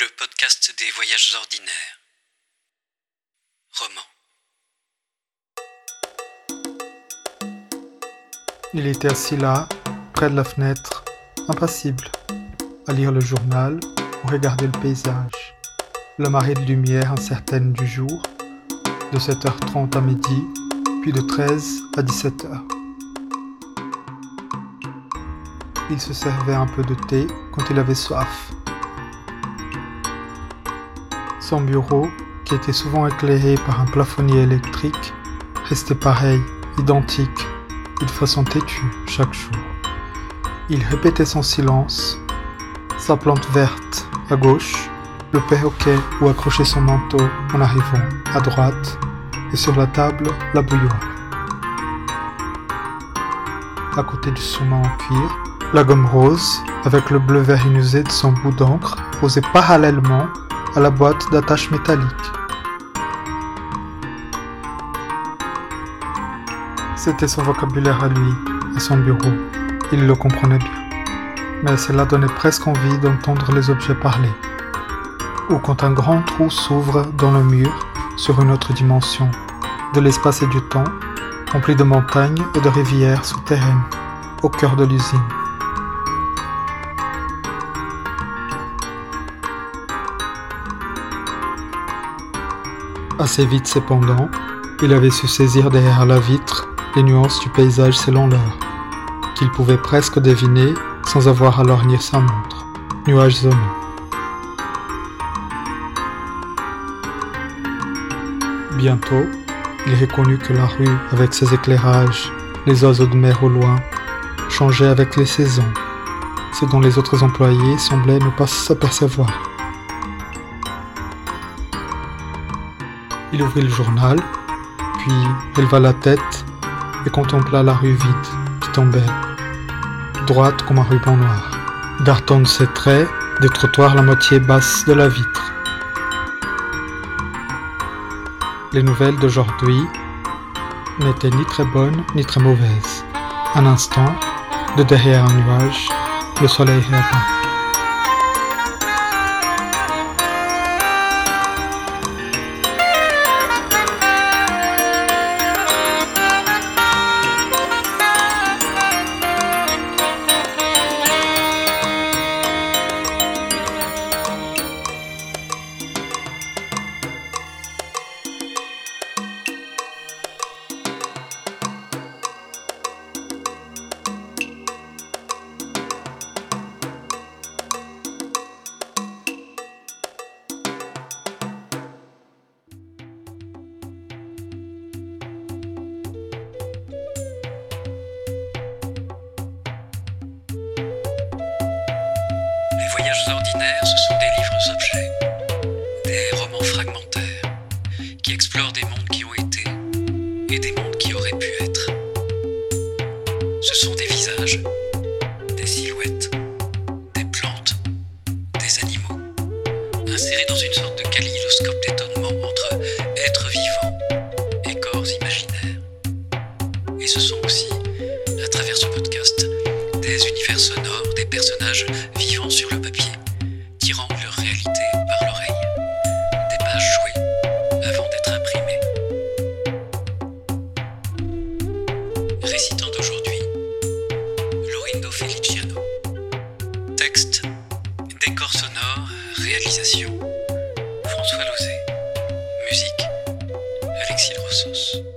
le podcast des voyages ordinaires. Roman. Il était assis là, près de la fenêtre, impassible, à lire le journal ou regarder le paysage. La marée de lumière incertaine du jour, de 7h30 à midi, puis de 13 à 17h. Il se servait un peu de thé quand il avait soif. Son bureau, qui était souvent éclairé par un plafonnier électrique, restait pareil, identique, de façon têtue chaque jour. Il répétait son silence, sa plante verte à gauche, le perroquet où accrocher son manteau en arrivant à droite, et sur la table, la bouilloire. À côté du sous-main en cuir, la gomme rose, avec le bleu vert de son bout d'encre, posé parallèlement à la boîte d'attache métallique. C'était son vocabulaire à lui, à son bureau. Il le comprenait bien. Mais cela donnait presque envie d'entendre les objets parler. Ou quand un grand trou s'ouvre dans le mur, sur une autre dimension, de l'espace et du temps, rempli de montagnes et de rivières souterraines, au cœur de l'usine. Assez vite cependant, il avait su saisir derrière la vitre les nuances du paysage selon l'heure, qu'il pouvait presque deviner sans avoir à lorgner sa montre. Nuages zonants. Bientôt, il reconnut que la rue, avec ses éclairages, les oiseaux de mer au loin, changeait avec les saisons, ce dont les autres employés semblaient ne pas s'apercevoir. Il ouvrit le journal, puis éleva la tête et contempla la rue vide qui tombait, droite comme un ruban noir, gardant de ses traits des trottoirs la moitié basse de la vitre. Les nouvelles d'aujourd'hui n'étaient ni très bonnes ni très mauvaises. Un instant, de derrière un nuage, le soleil rêva. Ordinaires, ce sont des livres-objets, des romans fragmentaires, qui explorent des mondes qui ont été et des mondes qui auraient pu être. Ce sont des visages, des silhouettes, des plantes, des animaux, insérés dans une sorte de kaléidoscope d'étonnement entre êtres vivants et corps imaginaires. Et ce sont aussi, à travers ce podcast, des univers sonores, des personnages vivant sur le papier, tirant leur réalité par l'oreille, des pages jouées avant d'être imprimées. Récitant d'aujourd'hui, Lorindo Feliciano. Texte, décor sonore, réalisation, François Lozé. Musique, Alexis Rossos.